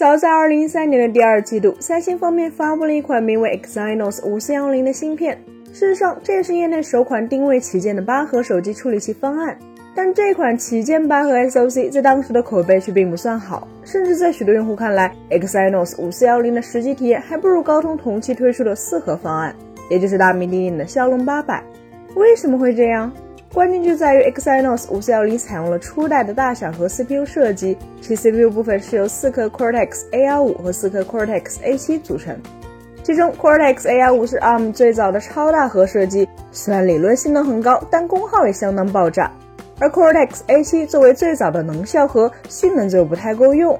早在2013年的第二季度，三星方面发布了一款名为 Exynos 5410的芯片。事实上，这也是业内首款定位旗舰的八核手机处理器方案。但这款旗舰八核 SoC 在当时的口碑却并不算好，甚至在许多用户看来，Exynos 5410的实际体验还不如高通同期推出的四核方案，也就是大名鼎鼎的骁龙八百。为什么会这样？关键就在于 Exynos 5410采用了初代的大小核 CPU 设计，其 CPU 部分是由四颗 Cortex A15 和四颗 Cortex A7 组成。其中 Cortex A15 是 ARM 最早的超大核设计，虽然理论性能很高，但功耗也相当爆炸。而 Cortex A7 作为最早的能效核，性能就不太够用。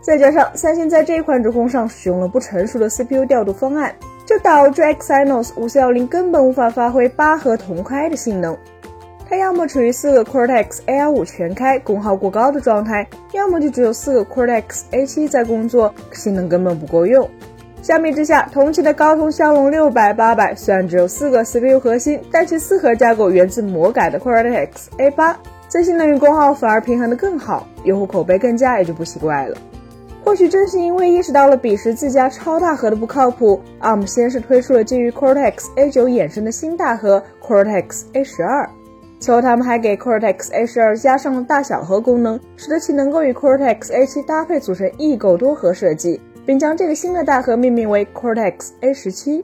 再加上三星在这款主控上使用了不成熟的 CPU 调度方案，就导致 Exynos 5410根本无法发挥八核同开的性能。它要么处于四个 Cortex A5 全开、功耗过高的状态，要么就只有四个 Cortex A7 在工作，性能根本不够用。相比之下，同期的高通骁龙六百、八百虽然只有四个 CPU 核心，但其四核架构源自魔改的 Cortex A8，在性能与功耗反而平衡的更好，用户口碑更佳也就不奇怪了。或许正是因为意识到了彼时自家超大核的不靠谱，ARM 先是推出了基于 Cortex A9 衍生的新大核 Cortex A12。其后，他们还给 Cortex A12 加上了大小核功能，使得其能够与 Cortex A7 搭配组成异构多核设计，并将这个新的大核命名为 Cortex A17。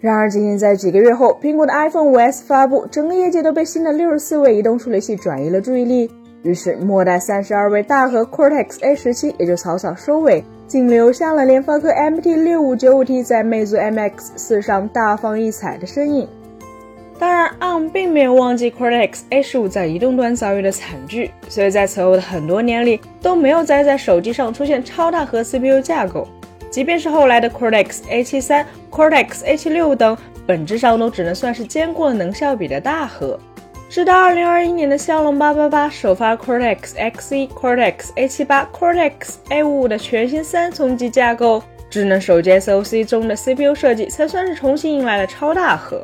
然而，仅仅在几个月后，苹果的 iPhone 5s 发布，整个业界都被新的64位移动处理器转移了注意力，于是末代32位大核 Cortex A17 也就草草收尾，仅留下了联发科 MT6595T 在魅族 MX4 上大放异彩的身影。当然，ARM 并没有忘记 Cortex A15 在移动端遭遇的惨剧，所以在此后的很多年里都没有再在手机上出现超大核 CPU 架构。即便是后来的 Cortex A73、Cortex A76 等，本质上都只能算是兼顾了能效比的大核。直到2021年的骁龙888首发 Cortex X1、Cortex A78、Cortex A55 的全新三重级架构，智能手机 SoC 中的 CPU 设计才算是重新迎来了超大核。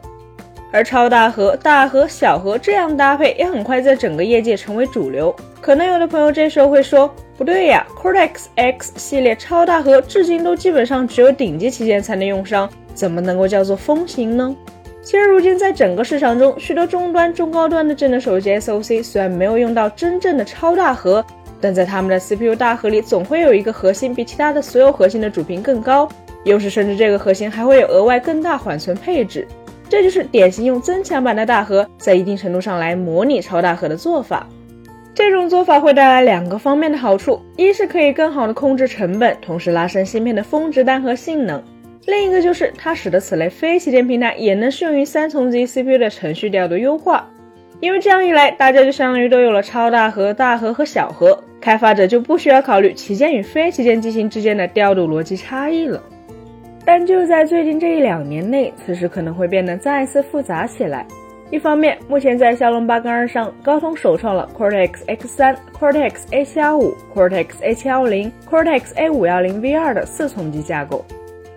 而超大核、大核、小核这样搭配也很快在整个业界成为主流。可能有的朋友这时候会说，不对呀，Cortex X 系列超大核至今都基本上只有顶级旗舰才能用上，怎么能够叫做风行呢？其实如今在整个市场中，许多中端、中高端的智能手机 SoC 虽然没有用到真正的超大核，但在他们的 CPU 大核里总会有一个核心比其他的所有核心的主频更高，有时甚至这个核心还会有额外更大缓存配置。这就是典型用增强版的大核，在一定程度上来模拟超大核的做法。这种做法会带来两个方面的好处：一是可以更好的控制成本，同时拉升芯片的峰值单核性能；另一个就是它使得此类非旗舰平台也能适用于三重级 CPU 的程序调度优化。因为这样一来，大家就相当于都有了超大核、大核和小核，开发者就不需要考虑旗舰与非旗舰机型之间的调度逻辑差异了。但就在最近这一两年内，此事可能会变得再次复杂起来。一方面，目前在骁龙八跟二上，高通首创了 Cortex X3、Cortex A715、Cortex A710、Cortex A510 V2 的四重级架构，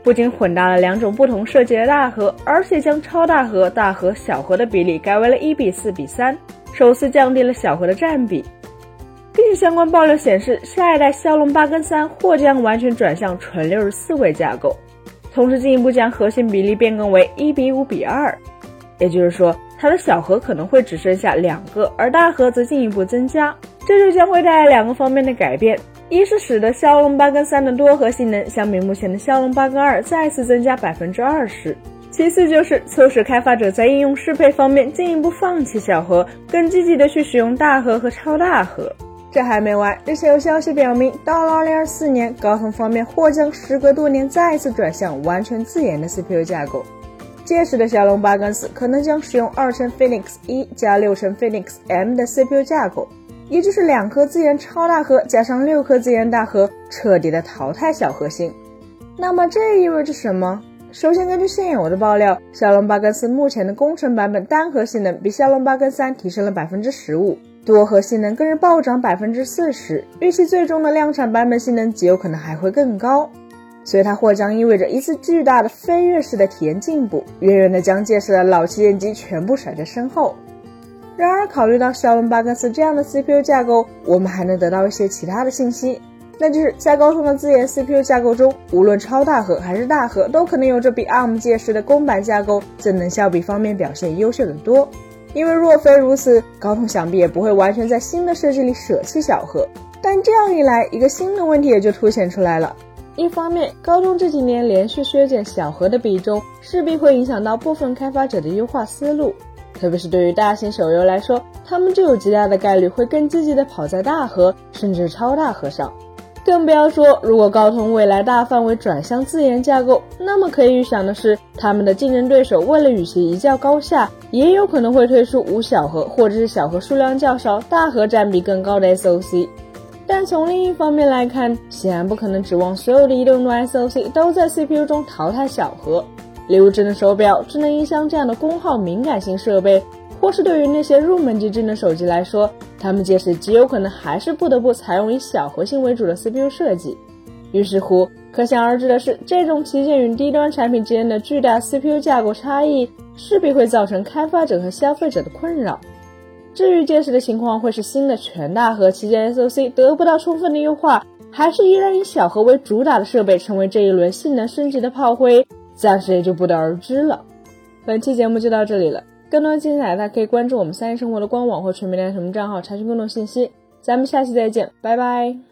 不仅混搭了两种不同设计的大核，而且将超大核、大核、小核的比例改为了一比四比三，首次降低了小核的占比。并且相关爆料显示，下一代骁龙八跟三或将完全转向纯六十四位架构。同时进一步将核心比例变更为一比五比二，也就是说，它的小核可能会只剩下两个，而大核则进一步增加。这就将会带来两个方面的改变：一是使得骁龙八跟三的多核性能相比目前的骁龙八跟二再次增加百分之二十；其次就是促使开发者在应用适配方面进一步放弃小核，更积极的去使用大核和超大核。这还没完，日前有消息表明，到了2024年，高通方面或将时隔多年再次转向完全自研的 CPU 架构。届时的骁龙八跟四可能将使用二乘 Phoenix 一加六乘 Phoenix M 的 CPU 架构，也就是两颗自研超大核加上六颗自研大核，彻底的淘汰小核心。那么这意味着什么？首先，根据现有的爆料，骁龙八跟四目前的工程版本单核性能比骁龙八跟三提升了百分之十五。多核性能更是暴涨百分之四十，预期最终的量产版本性能极有可能还会更高，所以它或将意味着一次巨大的飞跃式的体验进步，远远的将届时的老旗舰机全部甩在身后。然而，考虑到骁龙八跟四这样的 CPU 架构，我们还能得到一些其他的信息。那就是在高通的自研 CPU 架构中，无论超大核还是大核，都可能有着比 ARM 届时的公版架构在能效比方面表现优秀的多。因为若非如此，高通想必也不会完全在新的设计里舍弃小核。但这样一来，一个新的问题也就凸显出来了。一方面，高通这几年连续削减小核的比重，势必会影响到部分开发者的优化思路。特别是对于大型手游来说，他们就有极大的概率会更积极的跑在大核甚至超大核上。更不要说，如果高通未来大范围转向自研架构，那么可以预想的是，他们的竞争对手为了与其一较高下，也有可能会推出无小核或者是小核数量较少、大核占比更高的 SOC。但从另一方面来看，显然不可能指望所有的移动端 SOC 都在 CPU 中淘汰小核。例如智能手表、智能音箱这样的功耗敏感性设备，或是对于那些入门级智能手机来说，他们届时极有可能还是不得不采用以小核心为主的 CPU 设计。于是乎，可想而知的是，这种旗舰与低端产品之间的巨大 CPU 架构差异，势必会造成开发者和消费者的困扰。至于届时的情况会是新的全大核旗舰 SOC 得不到充分的优化，还是依然以小核为主打的设备成为这一轮性能升级的炮灰？暂时也就不得而知了。本期节目就到这里了，更多精彩大家可以关注我们三一生活的官网或全民联什么账号查询更多信息。咱们下期再见，拜拜。